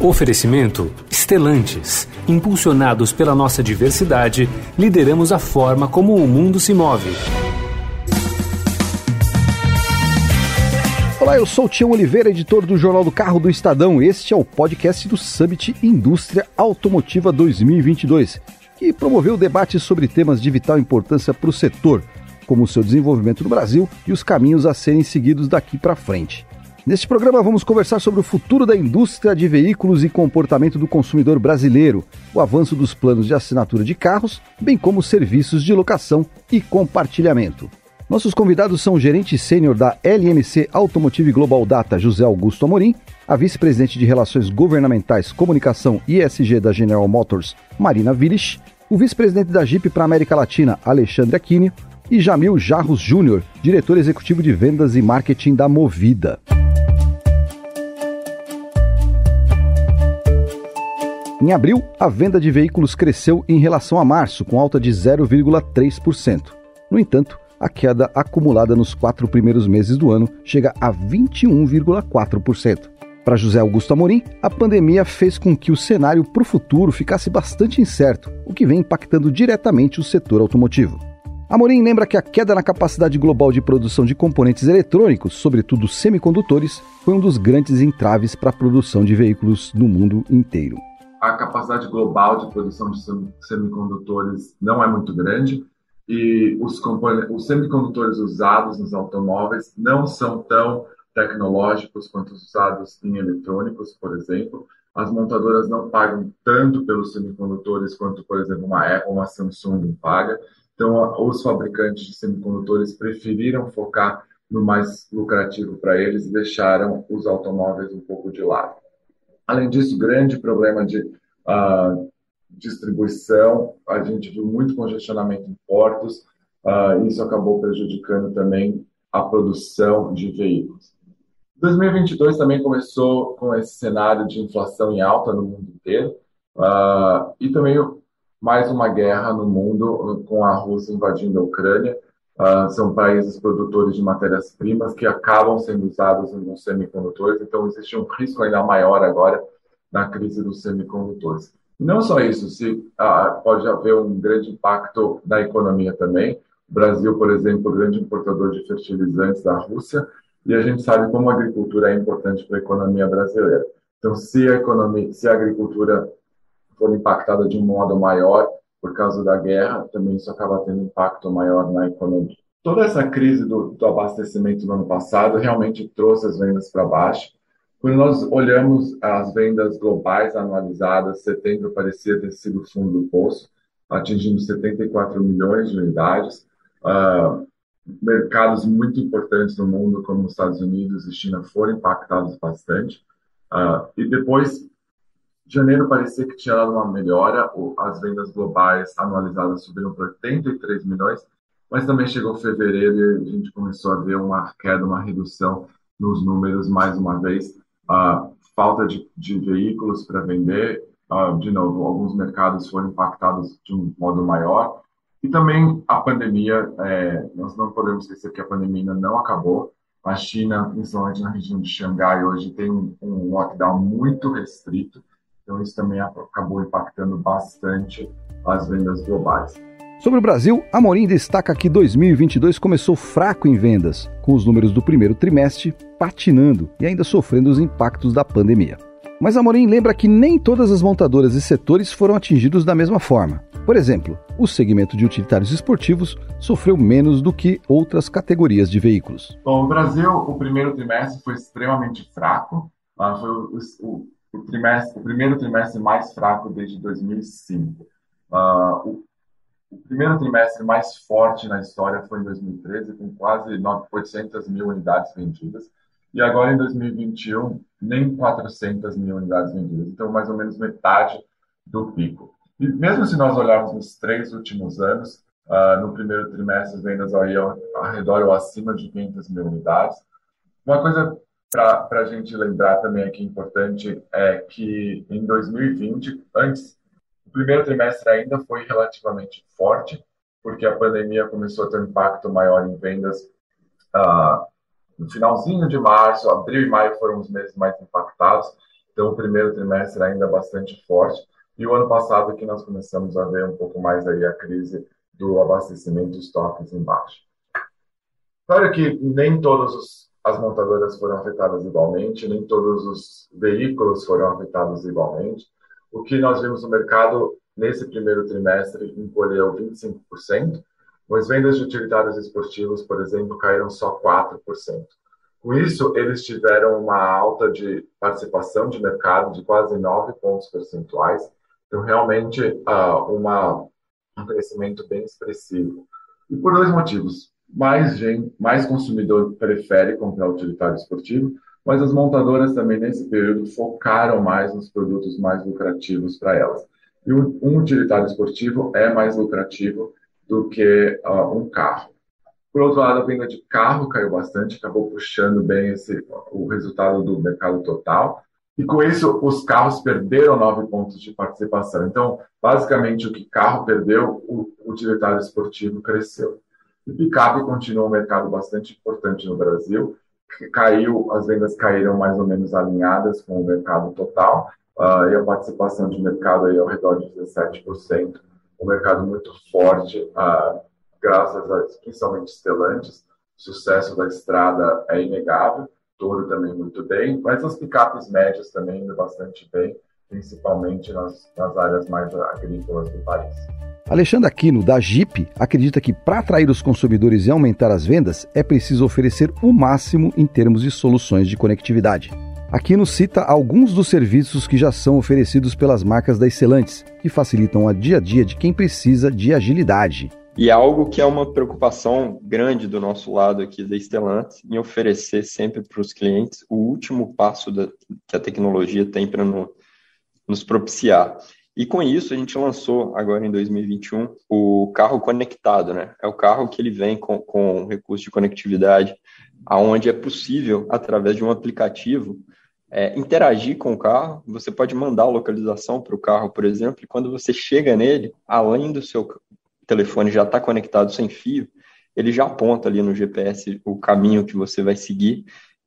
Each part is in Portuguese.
Oferecimento Estelantes. Impulsionados pela nossa diversidade, lideramos a forma como o mundo se move. Olá, eu sou o Tião Oliveira, editor do Jornal do Carro do Estadão. Este é o podcast do Summit Indústria Automotiva 2022, que promoveu debates sobre temas de vital importância para o setor, como o seu desenvolvimento no Brasil e os caminhos a serem seguidos daqui para frente. Neste programa vamos conversar sobre o futuro da indústria de veículos e comportamento do consumidor brasileiro, o avanço dos planos de assinatura de carros, bem como serviços de locação e compartilhamento. Nossos convidados são o gerente sênior da LMC Automotive Global Data, José Augusto Amorim, a vice-presidente de Relações Governamentais, Comunicação e ESG da General Motors, Marina Vilich, o vice-presidente da Jeep para a América Latina, Alexandre Aquino, e Jamil Jarros Júnior, diretor executivo de vendas e marketing da Movida. Em abril, a venda de veículos cresceu em relação a março, com alta de 0,3%. No entanto, a queda acumulada nos quatro primeiros meses do ano chega a 21,4%. Para José Augusto Amorim, a pandemia fez com que o cenário para o futuro ficasse bastante incerto, o que vem impactando diretamente o setor automotivo. Amorim lembra que a queda na capacidade global de produção de componentes eletrônicos, sobretudo semicondutores, foi um dos grandes entraves para a produção de veículos no mundo inteiro a capacidade global de produção de semicondutores não é muito grande e os, os semicondutores usados nos automóveis não são tão tecnológicos quanto os usados em eletrônicos, por exemplo. As montadoras não pagam tanto pelos semicondutores quanto, por exemplo, uma Apple, uma Samsung paga. Então, os fabricantes de semicondutores preferiram focar no mais lucrativo para eles e deixaram os automóveis um pouco de lado. Além disso, grande problema de uh, distribuição, a gente viu muito congestionamento em portos, uh, isso acabou prejudicando também a produção de veículos. 2022 também começou com esse cenário de inflação em alta no mundo inteiro uh, e também mais uma guerra no mundo com a Rússia invadindo a Ucrânia. Uh, são países produtores de matérias-primas que acabam sendo usados nos semicondutores, então existe um risco ainda maior agora na crise dos semicondutores. E não só isso, se uh, pode haver um grande impacto na economia também. O Brasil, por exemplo, grande importador de fertilizantes da Rússia, e a gente sabe como a agricultura é importante para a economia brasileira. Então, se a economia, se a agricultura for impactada de um modo maior, por causa da guerra, também isso acaba tendo impacto maior na economia. Toda essa crise do, do abastecimento no ano passado realmente trouxe as vendas para baixo. Quando nós olhamos as vendas globais anualizadas, setembro parecia ter sido o fundo do poço, atingindo 74 milhões de unidades. Uh, mercados muito importantes no mundo, como os Estados Unidos e China, foram impactados bastante. Uh, e depois Janeiro parecia que tinha dado uma melhora, as vendas globais anualizadas subiram para 83 milhões, mas também chegou fevereiro e a gente começou a ver uma queda, uma redução nos números mais uma vez. A falta de, de veículos para vender, de novo, alguns mercados foram impactados de um modo maior. E também a pandemia, é, nós não podemos esquecer que a pandemia ainda não acabou. A China, principalmente na região de Xangai, hoje tem um lockdown muito restrito então, isso também acabou impactando bastante as vendas globais. Sobre o Brasil, Amorim destaca que 2022 começou fraco em vendas, com os números do primeiro trimestre patinando e ainda sofrendo os impactos da pandemia. Mas Amorim lembra que nem todas as montadoras e setores foram atingidos da mesma forma. Por exemplo, o segmento de utilitários esportivos sofreu menos do que outras categorias de veículos. Bom, no Brasil, o primeiro trimestre foi extremamente fraco. Foi o, o, o, trimestre, o primeiro trimestre mais fraco desde 2005. Uh, ah, o, o, primeiro trimestre mais forte na história foi em 2013, com quase 800 mil unidades vendidas. E agora, em 2021, nem 400 mil unidades vendidas. Então, mais ou menos metade do pico. E mesmo se nós olharmos nos três últimos anos, uh, no primeiro trimestre, as vendas iam ao redor ou acima de 500 mil unidades. Uma coisa para a gente lembrar também aqui importante é que em 2020, antes, o primeiro trimestre ainda foi relativamente forte, porque a pandemia começou a ter um impacto maior em vendas uh, no finalzinho de março, abril e maio foram os meses mais impactados, Então, o primeiro trimestre ainda bastante forte. E o ano passado que nós começamos a ver um pouco mais aí a crise do abastecimento de estoques embaixo. Claro que nem todas as montadoras foram afetadas igualmente, nem todos os veículos foram afetados igualmente. O que nós vimos no mercado nesse primeiro trimestre encolheu 25%, mas vendas de utilitários esportivos, por exemplo, caíram só 4%. Com isso, eles tiveram uma alta de participação de mercado de quase 9 pontos percentuais, então realmente uh, uma, um crescimento bem expressivo. E por dois motivos mais gente, mais consumidor prefere comprar utilitário esportivo, mas as montadoras também nesse período focaram mais nos produtos mais lucrativos para elas. E um utilitário esportivo é mais lucrativo do que uh, um carro. Por outro lado, a venda de carro caiu bastante, acabou puxando bem esse, o resultado do mercado total. E com isso, os carros perderam nove pontos de participação. Então, basicamente, o que carro perdeu, o utilitário esportivo cresceu. E picape continua um mercado bastante importante no Brasil. Caiu, as vendas caíram mais ou menos alinhadas com o mercado total, uh, e a participação de mercado aí ao redor de 17%. Um mercado muito forte, uh, graças a, principalmente Stellantis. O sucesso da estrada é inegável, Toro também muito bem, mas as picapes médias também indo bastante bem, principalmente nas, nas áreas mais agrícolas do país. Alexandre Aquino, da Jeep, acredita que para atrair os consumidores e aumentar as vendas é preciso oferecer o máximo em termos de soluções de conectividade. Aquino cita alguns dos serviços que já são oferecidos pelas marcas da Excelantes, que facilitam o dia a dia de quem precisa de agilidade. E é algo que é uma preocupação grande do nosso lado aqui da Stellantis em oferecer sempre para os clientes o último passo da, que a tecnologia tem para no, nos propiciar. E com isso a gente lançou agora em 2021 o carro conectado, né? É o carro que ele vem com, com recurso de conectividade, aonde é possível através de um aplicativo é, interagir com o carro. Você pode mandar a localização para o carro, por exemplo, e quando você chega nele, além do seu telefone já estar tá conectado sem fio, ele já aponta ali no GPS o caminho que você vai seguir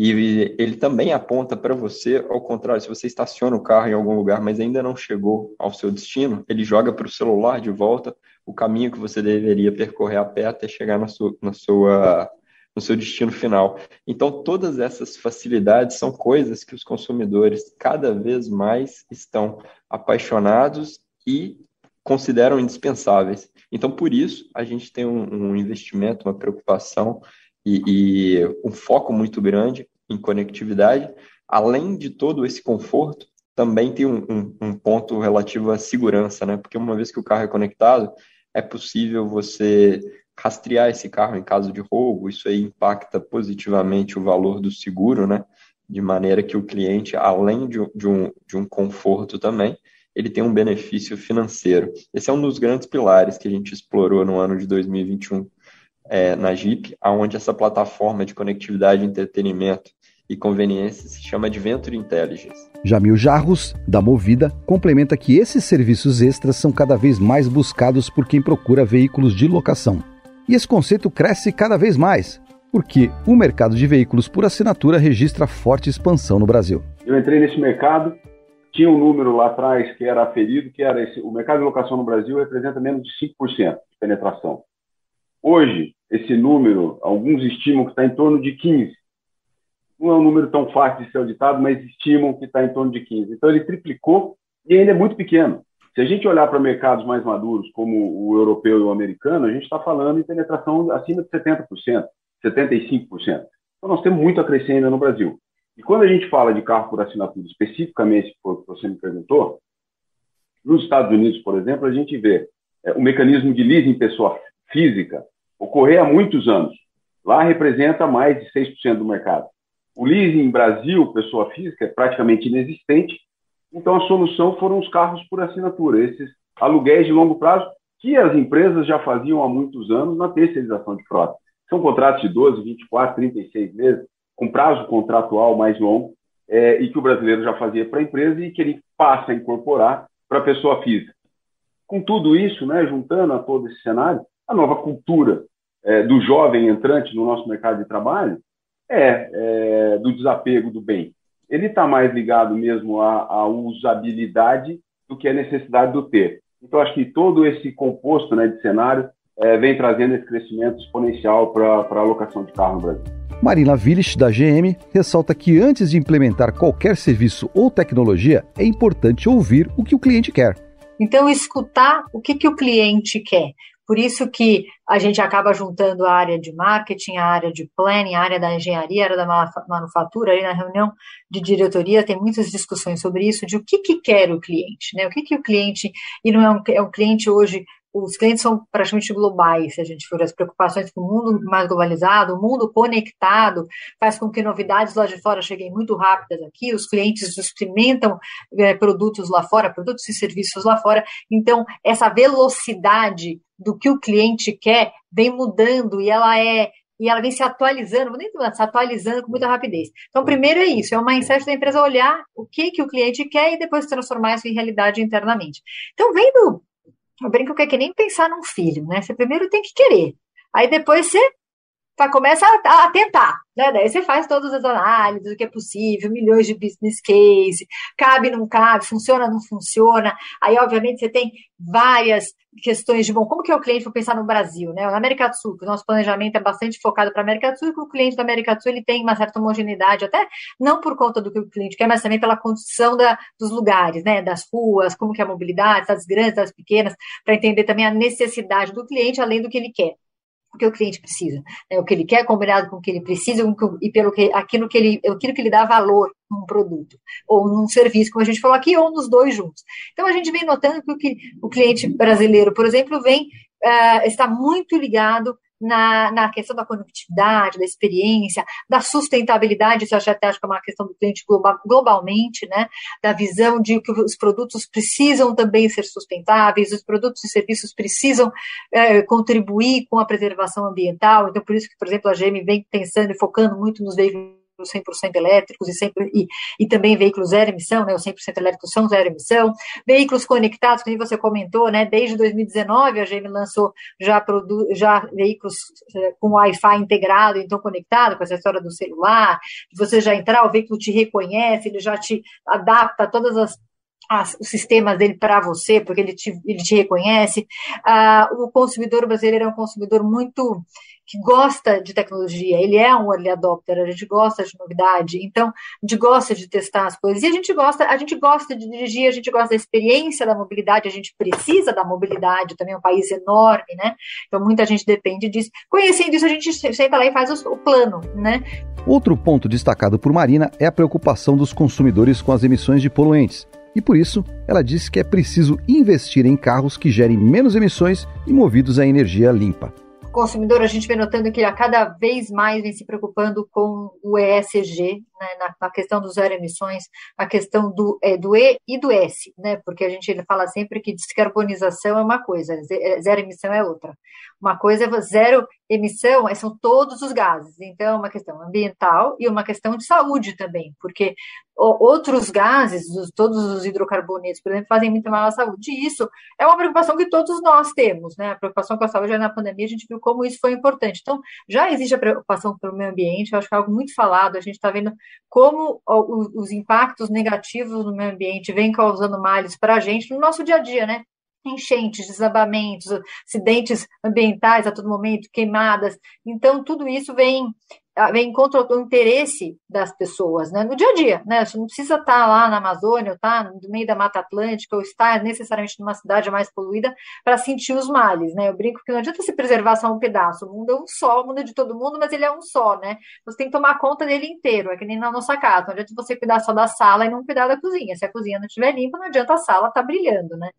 e ele também aponta para você, ao contrário, se você estaciona o carro em algum lugar, mas ainda não chegou ao seu destino, ele joga para o celular de volta o caminho que você deveria percorrer a pé até chegar na sua, na sua, no seu destino final. Então, todas essas facilidades são coisas que os consumidores cada vez mais estão apaixonados e consideram indispensáveis. Então, por isso, a gente tem um, um investimento, uma preocupação e, e um foco muito grande em conectividade. Além de todo esse conforto, também tem um, um, um, ponto relativo à segurança, né? Porque uma vez que o carro é conectado, é possível você rastrear esse carro em caso de roubo. Isso aí impacta positivamente o valor do seguro, né? De maneira que o cliente, além de, de, um, de um conforto também, ele tem um benefício financeiro. Esse é um dos grandes pilares que a gente explorou no ano de 2021 é, na Jeep, onde essa plataforma de conectividade, entretenimento e conveniência se chama de Venture Intelligence. Jamil Jarros, da Movida, complementa que esses serviços extras são cada vez mais buscados por quem procura veículos de locação. E esse conceito cresce cada vez mais, porque o mercado de veículos por assinatura registra forte expansão no Brasil. Eu entrei nesse mercado, tinha um número lá atrás que era aferido, que era esse, o mercado de locação no Brasil representa menos de 5% de penetração. Hoje, esse número, alguns estimam que está em torno de 15. Não é um número tão fácil de ser auditado, mas estimam que está em torno de 15. Então, ele triplicou e ainda é muito pequeno. Se a gente olhar para mercados mais maduros, como o europeu e o americano, a gente está falando em penetração acima de 70%, 75%. Então, nós temos muito a crescer ainda no Brasil. E quando a gente fala de carro por assinatura, especificamente, que você me perguntou, nos Estados Unidos, por exemplo, a gente vê é, o mecanismo de leasing pessoa física ocorrer há muitos anos. Lá representa mais de 6% do mercado. O leasing Brasil, pessoa física, é praticamente inexistente. Então a solução foram os carros por assinatura, esses aluguéis de longo prazo que as empresas já faziam há muitos anos na terceirização de frota. São contratos de 12, 24, 36 meses, com prazo contratual mais longo, é, e que o brasileiro já fazia para a empresa e que ele passa a incorporar para a pessoa física. Com tudo isso, né, juntando a todo esse cenário, a nova cultura é, do jovem entrante no nosso mercado de trabalho é, é, do desapego do bem. ele está mais ligado mesmo à, à, usabilidade do que à necessidade do ter. Então, acho que todo esse composto né, de cenário é, vem trazendo esse crescimento exponencial para a alocação de carro no Brasil. Marina Willich, da GM, ressalta que antes de implementar qualquer serviço ou tecnologia, é importante ouvir o que o cliente quer. Então, escutar o que, que o cliente quer. Por isso que a gente acaba juntando a área de marketing, a área de planning, a área da engenharia, a área da manufatura, ali na reunião de diretoria tem muitas discussões sobre isso, de o que, que quer o cliente, né? O que, que o cliente, e não é um, é um cliente hoje os clientes são praticamente globais, se a gente for as preocupações com o mundo mais globalizado, o mundo conectado, faz com que novidades lá de fora cheguem muito rápidas aqui, os clientes experimentam é, produtos lá fora, produtos e serviços lá fora, então essa velocidade do que o cliente quer vem mudando e ela é e ela vem se atualizando, nem se atualizando com muita rapidez. Então, primeiro é isso, é o mindset da empresa olhar o que, que o cliente quer e depois transformar isso em realidade internamente. Então, vendo eu brinco que é que nem pensar num filho, né? Você primeiro tem que querer. Aí depois você começa a, a, tentar, né? Daí você faz todas as análises, o que é possível, milhões de business case, cabe, não cabe, funciona, não funciona. Aí, obviamente, você tem várias questões de, bom, como que é o cliente for pensar no Brasil, né? Na América do Sul, que o nosso planejamento é bastante focado para a América do Sul, que o cliente da América do Sul ele tem uma certa homogeneidade, até não por conta do que o cliente quer, mas também pela condição da, dos lugares, né? Das ruas, como que é a mobilidade, das grandes, das pequenas, para entender também a necessidade do cliente, além do que ele quer o que o cliente precisa, né? o que ele quer combinado com o que ele precisa e pelo que aquilo que ele aquilo que ele dá valor num produto ou num serviço, como a gente falou aqui, ou nos dois juntos. Então a gente vem notando que o, que, o cliente brasileiro, por exemplo, vem uh, está muito ligado na, na questão da conectividade, da experiência, da sustentabilidade, isso eu até acho que é uma questão do cliente global, globalmente, né? Da visão de que os produtos precisam também ser sustentáveis, os produtos e serviços precisam é, contribuir com a preservação ambiental. Então, por isso que, por exemplo, a GM vem pensando e focando muito nos veículos 100% elétricos e, sempre, e, e, também veículos zero emissão, né, os 100% elétricos são zero emissão, veículos conectados, como você comentou, né, desde 2019 a GM lançou já, produ, já veículos eh, com Wi-Fi integrado, então conectado com essa história do celular, você já entrar, o veículo te reconhece, ele já te adapta todas as as, os sistemas dele para você, porque ele te, ele te reconhece. Ah, o consumidor brasileiro é um consumidor muito que gosta de tecnologia, ele é um early adopter, a gente gosta de novidade, então a gente gosta de testar as coisas, e a gente gosta, a gente gosta de dirigir, a gente gosta da experiência da mobilidade, a gente precisa da mobilidade, também é um país enorme, né? Então muita gente depende disso. Conhecendo isso, a gente senta lá e faz o plano, né? Outro ponto destacado por Marina é a preocupação dos consumidores com as emissões de poluentes. E por isso, ela disse que é preciso investir em carros que gerem menos emissões e movidos a energia limpa consumidor, a gente vem notando que ele a cada vez mais vem se preocupando com o ESG, né, na, na, questão dos zero emissões, a questão do, é, do E e do S, né, porque a gente fala sempre que descarbonização é uma coisa, é, zero emissão é outra. Uma coisa é zero emissão, é, são todos os gases, então é uma questão ambiental e uma questão de saúde também, porque outros gases, todos os hidrocarbonetos, por exemplo, fazem muito mal à saúde. E isso é uma preocupação que todos nós temos, né? A preocupação com a saúde na pandemia, a gente viu como isso foi importante. Então, já existe a preocupação pelo meio ambiente, eu acho que é algo muito falado, a gente está vendo como os impactos negativos no meio ambiente vêm causando males para a gente no nosso dia a dia, né? enchentes, desabamentos, acidentes ambientais a todo momento, queimadas. Então, tudo isso vem vem contra o interesse das pessoas, né? No dia a dia, né? Você não precisa estar lá na Amazônia, ou estar no meio da Mata Atlântica, ou estar necessariamente numa cidade mais poluída para sentir os males, né? Eu brinco que não adianta se preservar só um pedaço. O mundo é um só, o mundo é de todo mundo, mas ele é um só, né? Você tem que tomar conta dele inteiro, é que nem na nossa casa. Não adianta você cuidar só da sala e não cuidar da cozinha. Se a cozinha não estiver limpa, não adianta a sala estar tá brilhando, né?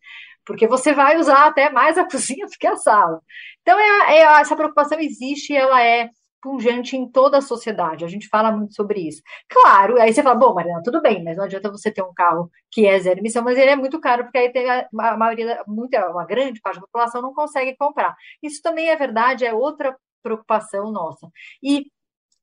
Porque você vai usar até mais a cozinha do que a sala. Então, é, é essa preocupação existe ela é pungente em toda a sociedade. A gente fala muito sobre isso. Claro, aí você fala, bom, Mariana, tudo bem, mas não adianta você ter um carro que é zero emissão, mas ele é muito caro, porque aí tem a, a maioria, muita, uma grande parte da população não consegue comprar. Isso também é verdade, é outra preocupação nossa. E,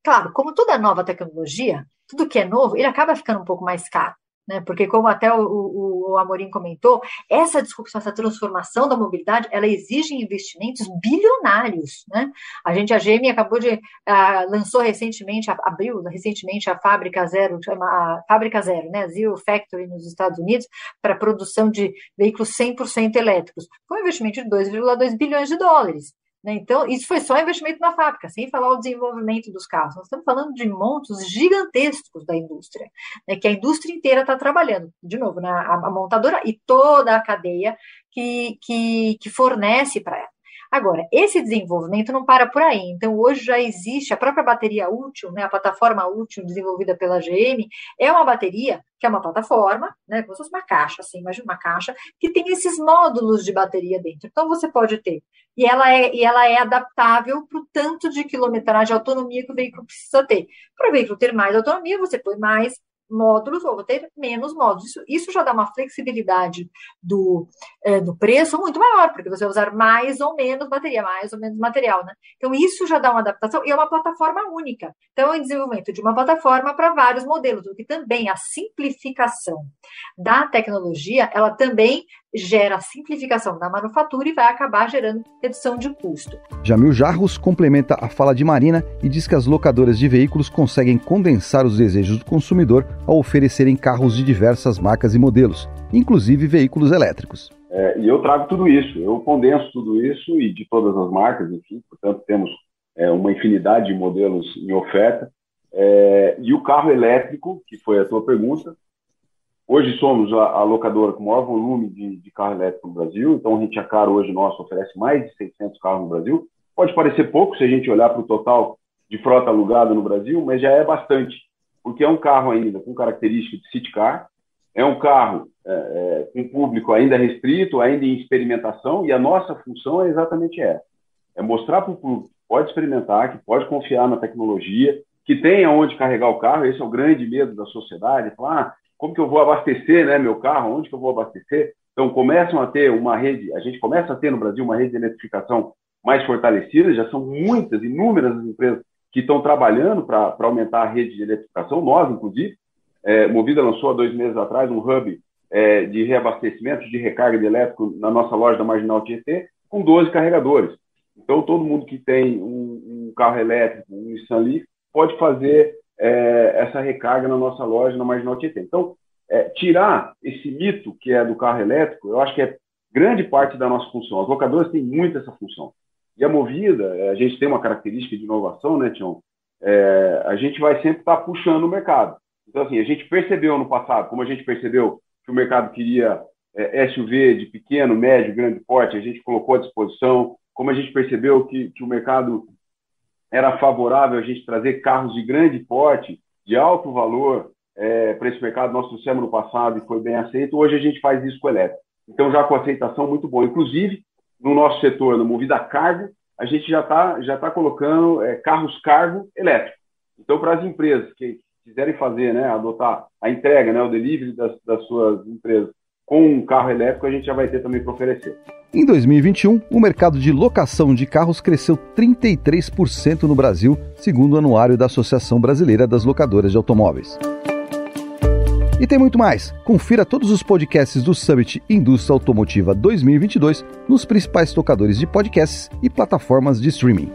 claro, como toda nova tecnologia, tudo que é novo, ele acaba ficando um pouco mais caro. Né? Porque como até o, o, o, Amorim comentou, essa disrupção, essa transformação da mobilidade, ela exige investimentos bilionários, né? A gente, a GM acabou de uh, lançou recentemente, abriu recentemente a fábrica zero, a fábrica zero, né? Zero Factory nos Estados Unidos para produção de veículos 100% elétricos. Foi um investimento de 2,2 bilhões de dólares. Né? Então, isso foi só investimento na fábrica, sem falar o desenvolvimento dos carros. Nós estamos falando de montos gigantescos da indústria, né? que a indústria inteira está trabalhando. De novo, né? a, a, montadora e toda a cadeia que, que, que fornece para ela. Agora, esse desenvolvimento não para por aí. Então, hoje já existe a própria bateria útil, né, a plataforma útil desenvolvida pela GM, é uma bateria que é uma plataforma, né, como se fosse uma caixa, assim, imagina uma caixa, que tem esses módulos de bateria dentro. Então, você pode ter. E ela é, e ela é adaptável para o tanto de quilometragem, autonomia que o veículo precisa ter. Para o veículo ter mais autonomia, você põe mais módulos ou vou ter menos módulos. Isso, isso já dá uma flexibilidade do, é, do preço muito maior, porque você vai usar mais ou menos bateria, mais ou menos material, né? Então, isso já dá uma adaptação e é uma plataforma única. Então, é o desenvolvimento de uma plataforma para vários modelos, o que também a simplificação da tecnologia, ela também gera simplificação da manufatura e vai acabar gerando redução de custo. Jamil Jarros complementa a fala de Marina e diz que as locadoras de veículos conseguem condensar os desejos do consumidor ao oferecerem carros de diversas marcas e modelos, inclusive veículos elétricos. É, e eu trago tudo isso, eu condenso tudo isso e de todas as marcas, enfim, portanto temos é, uma infinidade de modelos em oferta. É, e o carro elétrico, que foi a tua pergunta, Hoje somos a, a, locadora com maior volume de, de, carro elétrico no Brasil, então o Rentia Car hoje nosso oferece mais de 600 carros no Brasil. Pode parecer pouco se a gente olhar para o total de frota alugada no Brasil, mas já é bastante, porque é um carro ainda com característica de city car, é um carro é, é, com público ainda restrito, ainda em experimentação, e a nossa função é exatamente essa: é mostrar para o público que pode experimentar, que pode confiar na tecnologia, que tem aonde carregar o carro. Esse é o grande medo da sociedade. Falar, ah, como que eu vou abastecer né, meu carro, onde que eu vou abastecer? Então, começam a ter uma rede, a gente começa a ter no Brasil uma rede de eletrificação mais fortalecida, já são muitas, inúmeras as empresas que estão trabalhando para aumentar a rede de eletrificação, nós, inclusive. É, Movida lançou há dois meses atrás um hub é, de reabastecimento, de recarga de elétrico na nossa loja da Marginal Tietê, com 12 carregadores. Então, todo mundo que tem um, um carro elétrico, um Nissan Leaf, pode fazer é, essa recarga na nossa loja, na Marginal Tietê. Então, é, tirar esse mito que é do carro elétrico, eu acho que é grande parte da nossa função. As locadoras têm muito essa função. E a Movida, é, a gente tem uma característica de inovação, né, Tião? É, a gente vai sempre estar tá puxando o mercado. Então, assim, a gente percebeu no passado, como a gente percebeu que o mercado queria é, SUV de pequeno, médio, grande porte, a gente colocou à disposição. Como a gente percebeu que, que o mercado era favorável a gente trazer carros de grande porte, de alto valor, é, para esse mercado. Nós trouxemos no passado e foi bem aceito. Hoje a gente faz isso com elétrico. Então, já com aceitação muito boa. Inclusive, no nosso setor, no Movida Cargo, a gente já está já tá colocando é, carros cargo elétrico. Então, para as empresas que quiserem fazer, né, adotar a entrega, né, o delivery das, das suas empresas com um carro elétrico, a gente já vai ter também para oferecer. Em 2021, o mercado de locação de carros cresceu 33% no Brasil, segundo o anuário da Associação Brasileira das Locadoras de Automóveis. E tem muito mais. Confira todos os podcasts do Summit Indústria Automotiva 2022 nos principais tocadores de podcasts e plataformas de streaming.